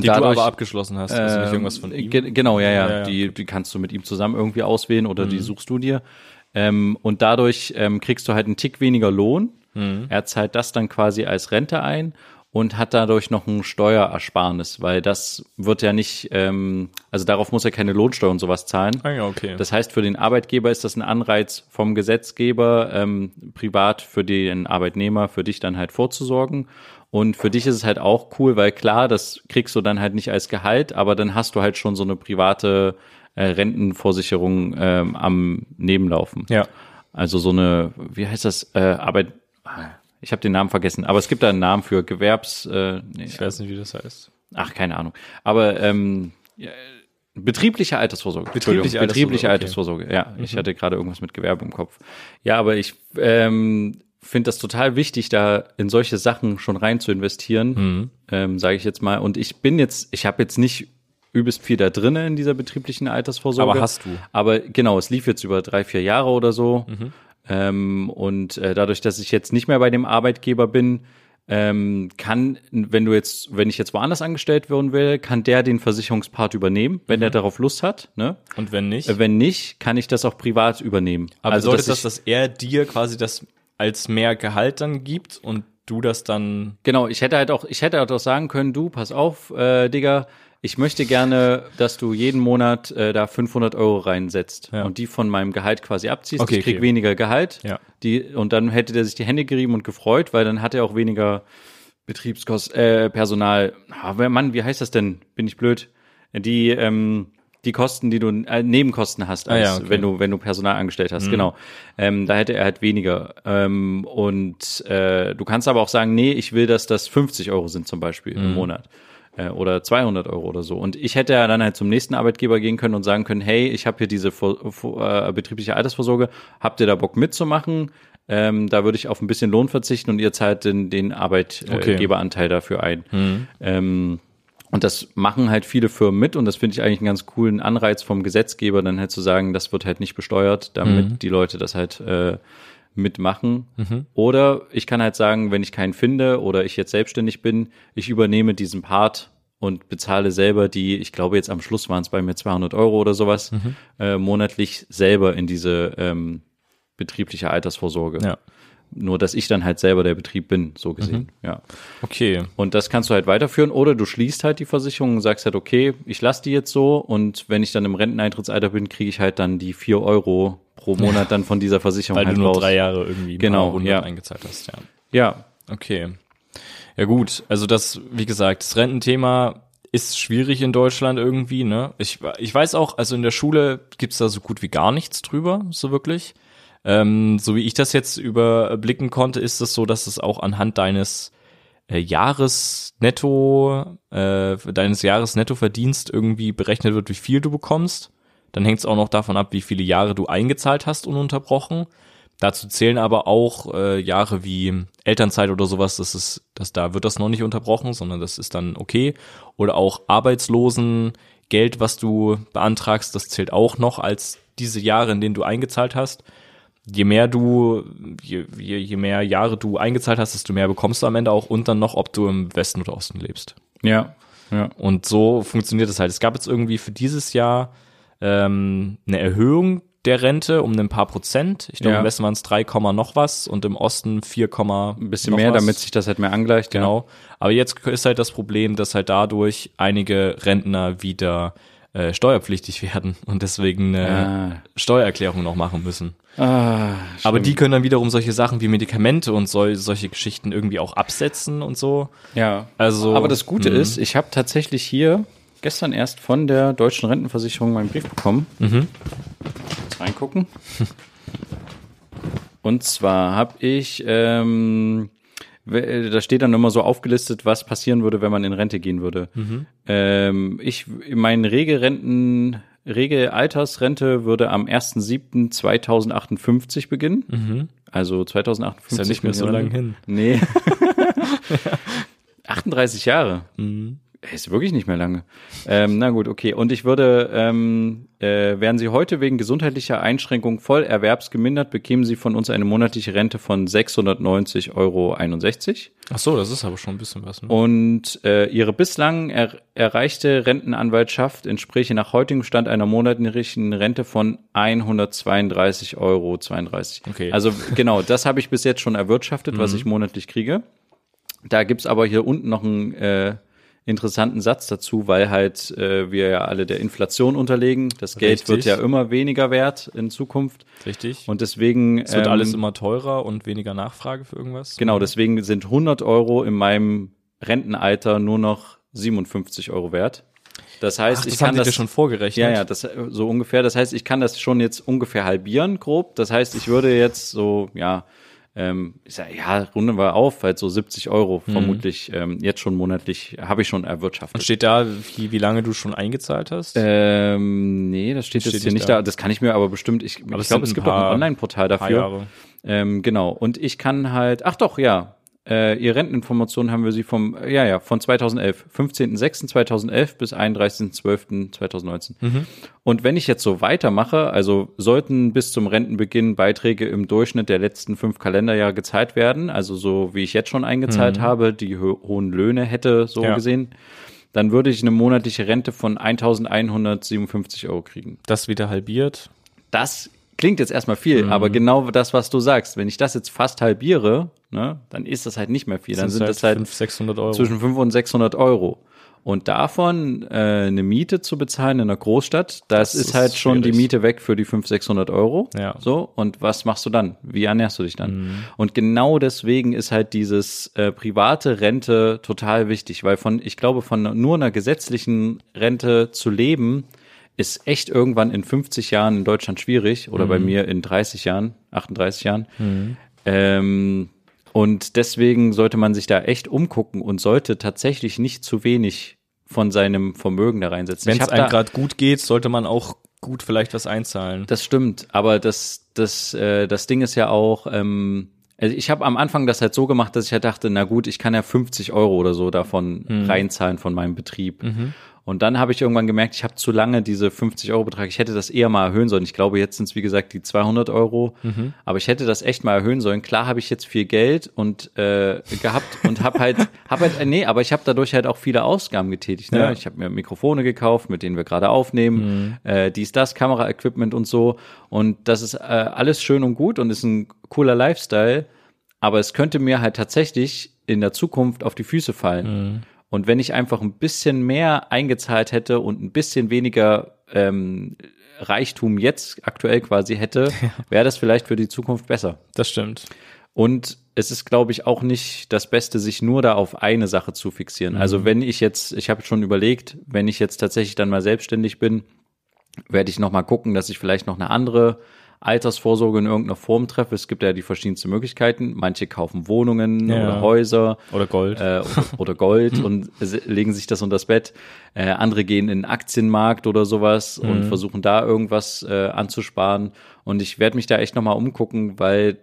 Die du aber abgeschlossen hast, also nicht ähm, irgendwas von ihm. ge- Genau, ja, ja. Ja, ja, Die, die kannst du mit ihm zusammen irgendwie auswählen oder Mhm. die suchst du dir. Ähm, und dadurch ähm, kriegst du halt einen Tick weniger Lohn. Mhm. Er zahlt das dann quasi als Rente ein und hat dadurch noch ein Steuerersparnis, weil das wird ja nicht, ähm, also darauf muss er keine Lohnsteuer und sowas zahlen. Ah ja, okay. Das heißt, für den Arbeitgeber ist das ein Anreiz vom Gesetzgeber, ähm, privat für den Arbeitnehmer, für dich dann halt vorzusorgen. Und für dich ist es halt auch cool, weil klar, das kriegst du dann halt nicht als Gehalt, aber dann hast du halt schon so eine private äh, Rentenversicherung ähm, am Nebenlaufen. ja. Also so eine, wie heißt das, äh, Arbeit, ich habe den Namen vergessen, aber es gibt da einen Namen für Gewerbs, äh, nee, Ich weiß nicht, wie das heißt. Ach, keine Ahnung. Aber ähm, ja, betriebliche Altersvorsorge. Betriebliche Entschuldigung, betriebliche Altersvorsorge, Altersvorsorge. Ja, ich hatte gerade irgendwas mit Gewerbe im Kopf. Ja, aber ich ähm, finde das total wichtig, da in solche Sachen schon rein zu investieren, ähm, sage ich jetzt mal. Und ich bin jetzt, ich habe jetzt nicht übelst viel da drinne in dieser betrieblichen Altersvorsorge. Aber hast du. Aber genau, es lief jetzt über drei, vier Jahre oder so. Mhm. Ähm, und äh, dadurch, dass ich jetzt nicht mehr bei dem Arbeitgeber bin, ähm, kann, wenn du jetzt, wenn ich jetzt woanders angestellt werden will, kann der den Versicherungspart übernehmen, wenn Mhm. der darauf Lust hat. Ne? Und wenn nicht? Äh, Wenn nicht, kann ich das auch privat übernehmen. aber also, bedeutet dass das, dass er dir quasi das als mehr Gehalt dann gibt und du das dann Genau, ich hätte halt auch, ich hätte halt auch sagen können, du, pass auf, äh, Digga, ich möchte gerne, dass du jeden Monat äh, da 500 Euro reinsetzt Ja. und die von meinem Gehalt quasi abziehst. Okay, ich krieg okay. weniger Gehalt. Ja. Die, und dann hätte der sich die Hände gerieben und gefreut, weil dann hat er auch weniger Betriebskosten, äh, Personal. Ah, wer- Mann, wie heißt das denn? Bin ich blöd? Die, ähm, die Kosten, die du äh, Nebenkosten hast, Ah ja, als, okay. Mhm. wenn du wenn du Personal angestellt hast, genau. Ähm, da hätte er halt weniger. Ähm, und äh, du kannst aber auch sagen, nee, ich will, dass das 50 Euro sind zum Beispiel Mhm. im Monat äh, oder 200 Euro oder so. Und ich hätte ja dann halt zum nächsten Arbeitgeber gehen können und sagen können, hey, ich habe hier diese Vor Vor äh, betriebliche Altersvorsorge, habt ihr da Bock mitzumachen? Ähm, da würde ich auf ein bisschen Lohn verzichten und ihr zahlt den, den Arbeitgeberanteil dafür ein. Ähm, und das machen halt viele Firmen mit und das finde ich eigentlich einen ganz coolen Anreiz vom Gesetzgeber, dann halt zu sagen, das wird halt nicht besteuert, damit die Leute das halt äh, mitmachen. Oder ich kann halt sagen, wenn ich keinen finde oder ich jetzt selbstständig bin, ich übernehme diesen Part und bezahle selber die, ich glaube jetzt am Schluss waren es bei mir 200 Euro oder sowas, äh, monatlich selber in diese ähm, betriebliche Altersvorsorge. Ja. Nur, dass ich dann halt selber der Betrieb bin, so gesehen, ja. Okay. Und das kannst du halt weiterführen oder du schließt halt die Versicherung und sagst halt, okay, ich lasse die jetzt so und wenn ich dann im Renteneintrittsalter bin, kriege ich halt dann die vier Euro pro Monat dann von dieser Versicherung Weil halt du nur raus. drei Jahre irgendwie Genau, ja. eingezahlt hast, ja. Ja, Okay. Ja gut, also das, wie gesagt, das Rententhema ist schwierig in Deutschland irgendwie, ne? Ich, ich weiß auch, also in der Schule gibt's da so gut wie gar nichts drüber, so wirklich. Ähm, so wie ich das jetzt überblicken konnte, ist es so, dass es auch anhand deines äh, Jahresnetto, äh, deines Jahresnettoverdienst irgendwie berechnet wird, wie viel du bekommst. Dann hängt es auch noch davon ab, wie viele Jahre du eingezahlt hast, ununterbrochen. Dazu zählen aber auch äh, Jahre wie Elternzeit oder sowas, das ist, das da wird das noch nicht unterbrochen, sondern das ist dann okay. Oder auch Arbeitslosengeld, was du beantragst, das zählt auch noch als diese Jahre, in denen du eingezahlt hast. Je mehr du, je, je, je mehr Jahre du eingezahlt hast, desto mehr bekommst du am Ende auch und dann noch, ob du im Westen oder Osten lebst. ja, ja. Und so funktioniert es halt. Es gab jetzt irgendwie für dieses Jahr ähm, eine Erhöhung der Rente um ein paar Prozent. Ich glaube, Ja. im Westen waren es 3, Komma noch was und im Osten 4, Ein bisschen mehr, was. damit sich das halt mehr angleicht. Genau. Aber jetzt ist halt das Problem, dass halt dadurch einige Rentner wieder äh, steuerpflichtig werden und deswegen eine Ah. Steuererklärung noch machen müssen. Ja. Ah, Aber die können dann wiederum solche Sachen wie Medikamente und sol solche Geschichten irgendwie auch absetzen und so. Ja. Also, Aber das Gute mhm. ist, ich habe tatsächlich hier gestern erst von der deutschen Rentenversicherung meinen Brief bekommen. Mhm. Jetzt reingucken. Und zwar habe ich, ähm, we- da steht dann immer so aufgelistet, was passieren würde, wenn man in Rente gehen würde. Mhm. Ähm, ich, mein Regelrenten Regelaltersrente würde am 1.7.2058 beginnen. Mhm. Also 2058. Ist ja nicht mehr so lange hin. Nee. 38 Jahre. Mhm. Ist wirklich nicht mehr lange. Ähm, na gut, okay. Und ich würde, ähm, äh, wären Sie heute wegen gesundheitlicher Einschränkung voll erwerbsgemindert, bekämen Sie von uns eine monatliche Rente von 690,61 Euro. Ach so, das ist aber schon ein bisschen was. Ne? Und äh, Ihre bislang er erreichte Rentenanwaltschaft entspräche nach heutigem Stand einer monatlichen Rente von 132,32 Euro. Okay. Also genau, das habe ich bis jetzt schon erwirtschaftet, was mhm. ich monatlich kriege. Da gibt's aber hier unten noch ein äh, interessanten Satz dazu, weil halt äh, wir ja alle der Inflation unterlegen. Das Geld Richtig. wird ja immer weniger wert in Zukunft. Richtig. Und deswegen es wird ähm, alles immer teurer und weniger Nachfrage für irgendwas. Genau, deswegen sind 100 Euro in meinem Rentenalter nur noch 57 Euro wert. Das heißt, Ach, das ich kann das schon vorgerechnet. Ja, ja, das so ungefähr. Das heißt, ich kann das schon jetzt ungefähr halbieren, grob. Das heißt, ich würde jetzt so ja ähm, ich sag, ja, runden wir auf, halt so 70 Euro mhm. vermutlich ähm, jetzt schon monatlich habe ich schon erwirtschaftet. Und steht da, wie, wie lange du schon eingezahlt hast? Ähm, nee, das steht das jetzt steht hier nicht da. da. Das kann ich mir aber bestimmt, ich, aber ich glaube, es gibt auch ein Online-Portal dafür. Ähm, genau. Und ich kann halt, ach doch, ja, äh, ihre Renteninformationen haben wir sie vom, ja, ja, von 2011, 15.06.2011 bis 31.12.2019. Mhm. Und wenn ich jetzt so weitermache, also sollten bis zum Rentenbeginn Beiträge im Durchschnitt der letzten fünf Kalenderjahre gezahlt werden, also so wie ich jetzt schon eingezahlt mhm. habe, die ho hohen Löhne hätte so ja. gesehen, dann würde ich eine monatliche Rente von 1.157 Euro kriegen. Das wieder halbiert? Das klingt jetzt erstmal viel, mhm. aber genau das, was du sagst, wenn ich das jetzt fast halbiere, ne, dann ist das halt nicht mehr viel. Dann sind das halt 500, 600 Euro. zwischen 500 und 600 Euro. Und davon äh, eine Miete zu bezahlen in einer Großstadt, das, das ist, ist, halt schon die Miete weg für die 500, 600 Euro. Ja. So, und was machst du dann? Wie ernährst du dich dann? Mhm. Und genau deswegen ist halt dieses äh, private Rente total wichtig, weil von, ich glaube, von nur einer gesetzlichen Rente zu leben, ist echt irgendwann in 50 Jahren in Deutschland schwierig oder mhm. bei mir in 30 Jahren, 38 Jahren. Mhm. Ähm, und deswegen sollte man sich da echt umgucken und sollte tatsächlich nicht zu wenig von seinem Vermögen da reinsetzen. Wenn es einem gerade gut geht, sollte man auch gut vielleicht was einzahlen. Das stimmt, aber das, das, äh, das Ding ist ja auch, ähm, also ich habe am Anfang das halt so gemacht, dass ich halt dachte, na gut, ich kann ja 50 Euro oder so davon mhm. reinzahlen von meinem Betrieb. Mhm. Und dann habe ich irgendwann gemerkt, ich habe zu lange diese 50 Euro Betrag. Ich hätte das eher mal erhöhen sollen. Ich glaube, jetzt sind es wie gesagt die 200 Euro. Mhm. Aber ich hätte das echt mal erhöhen sollen. Klar habe ich jetzt viel Geld und äh, gehabt und habe halt, hab halt, äh, nee, aber ich habe dadurch halt auch viele Ausgaben getätigt. Ne? Ja. Ich habe mir Mikrofone gekauft, mit denen wir gerade aufnehmen, mhm. äh, dies, das, Kameraequipment und so. Und das ist äh, alles schön und gut und ist ein cooler Lifestyle. Aber es könnte mir halt tatsächlich in der Zukunft auf die Füße fallen. Mhm. Und wenn ich einfach ein bisschen mehr eingezahlt hätte und ein bisschen weniger ähm, Reichtum jetzt aktuell quasi hätte, wäre das vielleicht für die Zukunft besser. Das stimmt. Und es ist, glaube ich, auch nicht das Beste, sich nur da auf eine Sache zu fixieren. Also mhm. Also wenn ich jetzt, ich habe schon überlegt, wenn ich jetzt tatsächlich dann mal selbstständig bin, werde ich noch mal gucken, dass ich vielleicht noch eine andere Altersvorsorge in irgendeiner Form treffe. Es gibt ja die verschiedensten Möglichkeiten. Manche kaufen Wohnungen ja. oder Häuser. Oder Gold. Äh, oder Gold und legen sich das unter das Bett. Äh, andere gehen in den Aktienmarkt oder sowas mhm. und versuchen da irgendwas äh, anzusparen. Und ich werde mich da echt nochmal umgucken, weil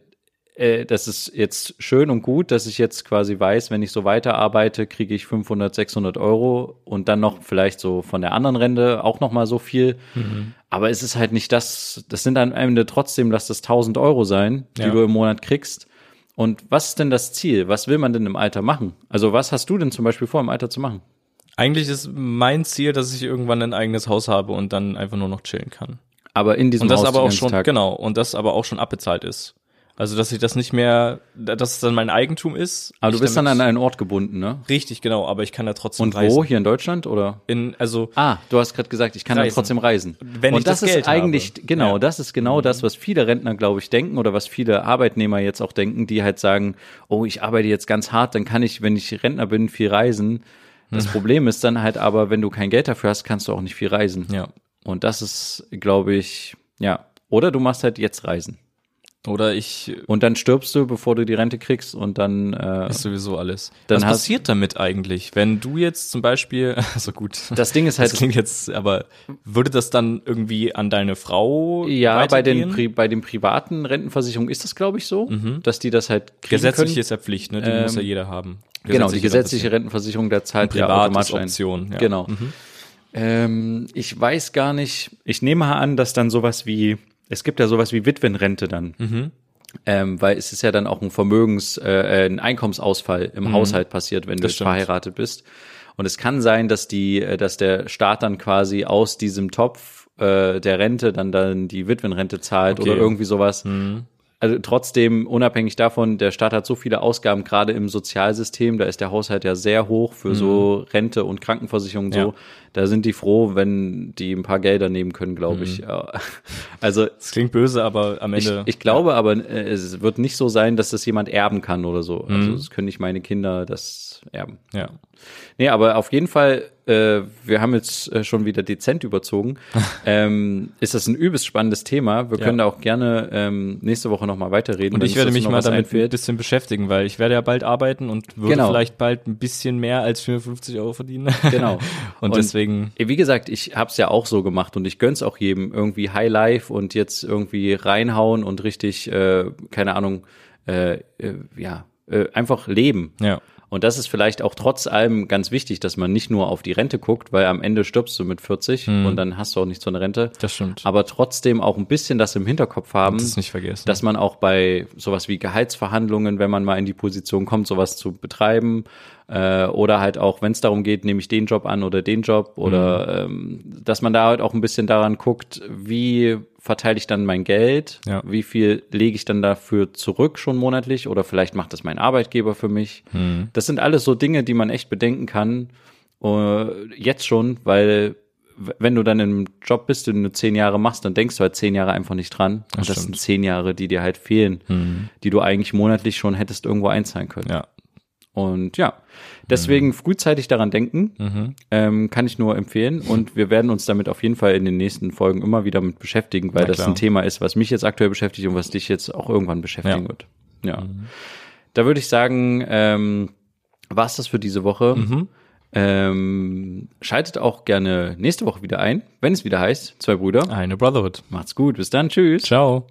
äh, das ist jetzt schön und gut, dass ich jetzt quasi weiß, wenn ich so weiterarbeite, kriege ich 500, 600 Euro und dann noch vielleicht so von der anderen Rente auch noch mal so viel. Mhm. Aber es ist halt nicht das, das sind am Ende trotzdem, lass das 1000 Euro sein, die ja. du im Monat kriegst. Und was ist denn das Ziel? Was will man denn im Alter machen? Also was hast du denn zum Beispiel vor, im Alter zu machen? Eigentlich ist mein Ziel, dass ich irgendwann ein eigenes Haus habe und dann einfach nur noch chillen kann. Aber in diesem und das Haus aber auch schon Tag. genau und das aber auch schon abbezahlt ist. Also, dass ich das nicht mehr, dass es dann mein Eigentum ist. Aber du bist dann an einen Ort gebunden, ne? Richtig, genau, aber ich kann da trotzdem Und reisen. wo? Hier in Deutschland oder? In, also. Ah, du hast gerade gesagt, ich kann reisen. da trotzdem reisen. Wenn Und ich das, das Geld ist eigentlich, habe. genau, ja. das ist genau mhm. das, was viele Rentner, glaube ich, denken oder was viele Arbeitnehmer jetzt auch denken, die halt sagen, oh, ich arbeite jetzt ganz hart, dann kann ich, wenn ich Rentner bin, viel reisen. Das mhm. Problem ist dann halt aber, wenn du kein Geld dafür hast, kannst du auch nicht viel reisen. Ja. Und das ist, glaube ich, ja. Oder du machst halt jetzt Reisen. Oder ich Und dann stirbst du, bevor du die Rente kriegst und dann äh, ist sowieso alles. Dann Was passiert damit eigentlich, wenn du jetzt zum Beispiel, also gut, das Ding ist halt das klingt jetzt, aber würde das dann irgendwie an deine Frau Ja, bei den? Pri bei den privaten Rentenversicherungen ist das, glaube ich, so, dass die das halt kriegen Gesetzlich können. ist ja Pflicht, ne? Die muss ja jeder haben. Genau, die gesetzliche Rentenversicherung. Der zahlt ja automatisch ist ein. Option, ja. Genau. Ähm, ich weiß gar nicht, ich nehme mal an, dass dann sowas wie, es gibt ja sowas wie Witwenrente dann. Mhm. Ähm, weil es ist ja dann auch ein Vermögens-, äh, ein Einkommensausfall im Haushalt passiert, wenn du Mhm. Das stimmt. verheiratet bist. Und es kann sein, dass die, äh, dass der Staat dann quasi aus diesem Topf äh, der Rente dann dann die Witwenrente zahlt Okay. Mhm. oder irgendwie sowas. Also trotzdem, unabhängig davon, der Staat hat so viele Ausgaben, gerade im Sozialsystem, da ist der Haushalt ja sehr hoch für so Rente und Krankenversicherung so. Mhm. Ja. Da sind die froh, wenn die ein paar Gelder nehmen können, glaube ich. Ja. Also Das klingt böse, aber am ich, Ende. ich glaube aber, äh, es wird nicht so sein, dass das jemand erben kann oder so. Mhm. Also es können nicht meine Kinder das erben. ja. Nee, aber auf jeden Fall, äh, wir haben jetzt äh, schon wieder dezent überzogen. ähm, ist das ein übelst spannendes Thema. Wir Ja. können da auch gerne ähm, nächste Woche nochmal weiterreden. Und ich werde mich mal damit ein bisschen beschäftigen, weil ich werde ja bald arbeiten und würde Genau. vielleicht bald ein bisschen mehr als 450 Euro verdienen. Genau. Und, deswegen, Wie gesagt, ich hab's ja auch so gemacht und ich gönn's auch jedem irgendwie High Life und jetzt irgendwie reinhauen und richtig, äh, keine Ahnung, äh, äh, ja, einfach leben. ja. Und das ist vielleicht auch trotz allem ganz wichtig, dass man nicht nur auf die Rente guckt, weil am Ende stirbst du mit 40 und dann hast du auch nicht so eine Rente. Das stimmt. Aber trotzdem auch ein bisschen das im Hinterkopf haben, Das nicht vergessen. dass man auch bei sowas wie Gehaltsverhandlungen, wenn man mal in die Position kommt, sowas zu betreiben, äh, oder halt auch, wenn es darum geht, nehme ich den Job an oder den Job, oder ähm, dass man da halt auch ein bisschen daran guckt, wie verteile ich dann mein Geld, Ja. wie viel lege ich dann dafür zurück schon monatlich, oder vielleicht macht das mein Arbeitgeber für mich. Das sind alles so Dinge, die man echt bedenken kann, äh, jetzt schon, weil wenn du dann im Job bist, den du zehn Jahre machst, dann denkst du halt zehn Jahre einfach nicht dran. Und das sind zehn Jahre, die dir halt fehlen, die du eigentlich monatlich schon hättest irgendwo einzahlen können. ja. Und ja, deswegen frühzeitig daran denken, ähm, kann ich nur empfehlen. Und wir werden uns damit auf jeden Fall in den nächsten Folgen immer wieder mit beschäftigen, weil das ein Thema ist, was mich jetzt aktuell beschäftigt und was dich jetzt auch irgendwann beschäftigen Ja. wird. Ja. Da würde ich sagen, ähm, war's das für diese Woche. Ähm, schaltet auch gerne nächste Woche wieder ein, wenn es wieder heißt, zwei Brüder. Eine Brotherhood. Macht's gut, bis dann, tschüss. Ciao.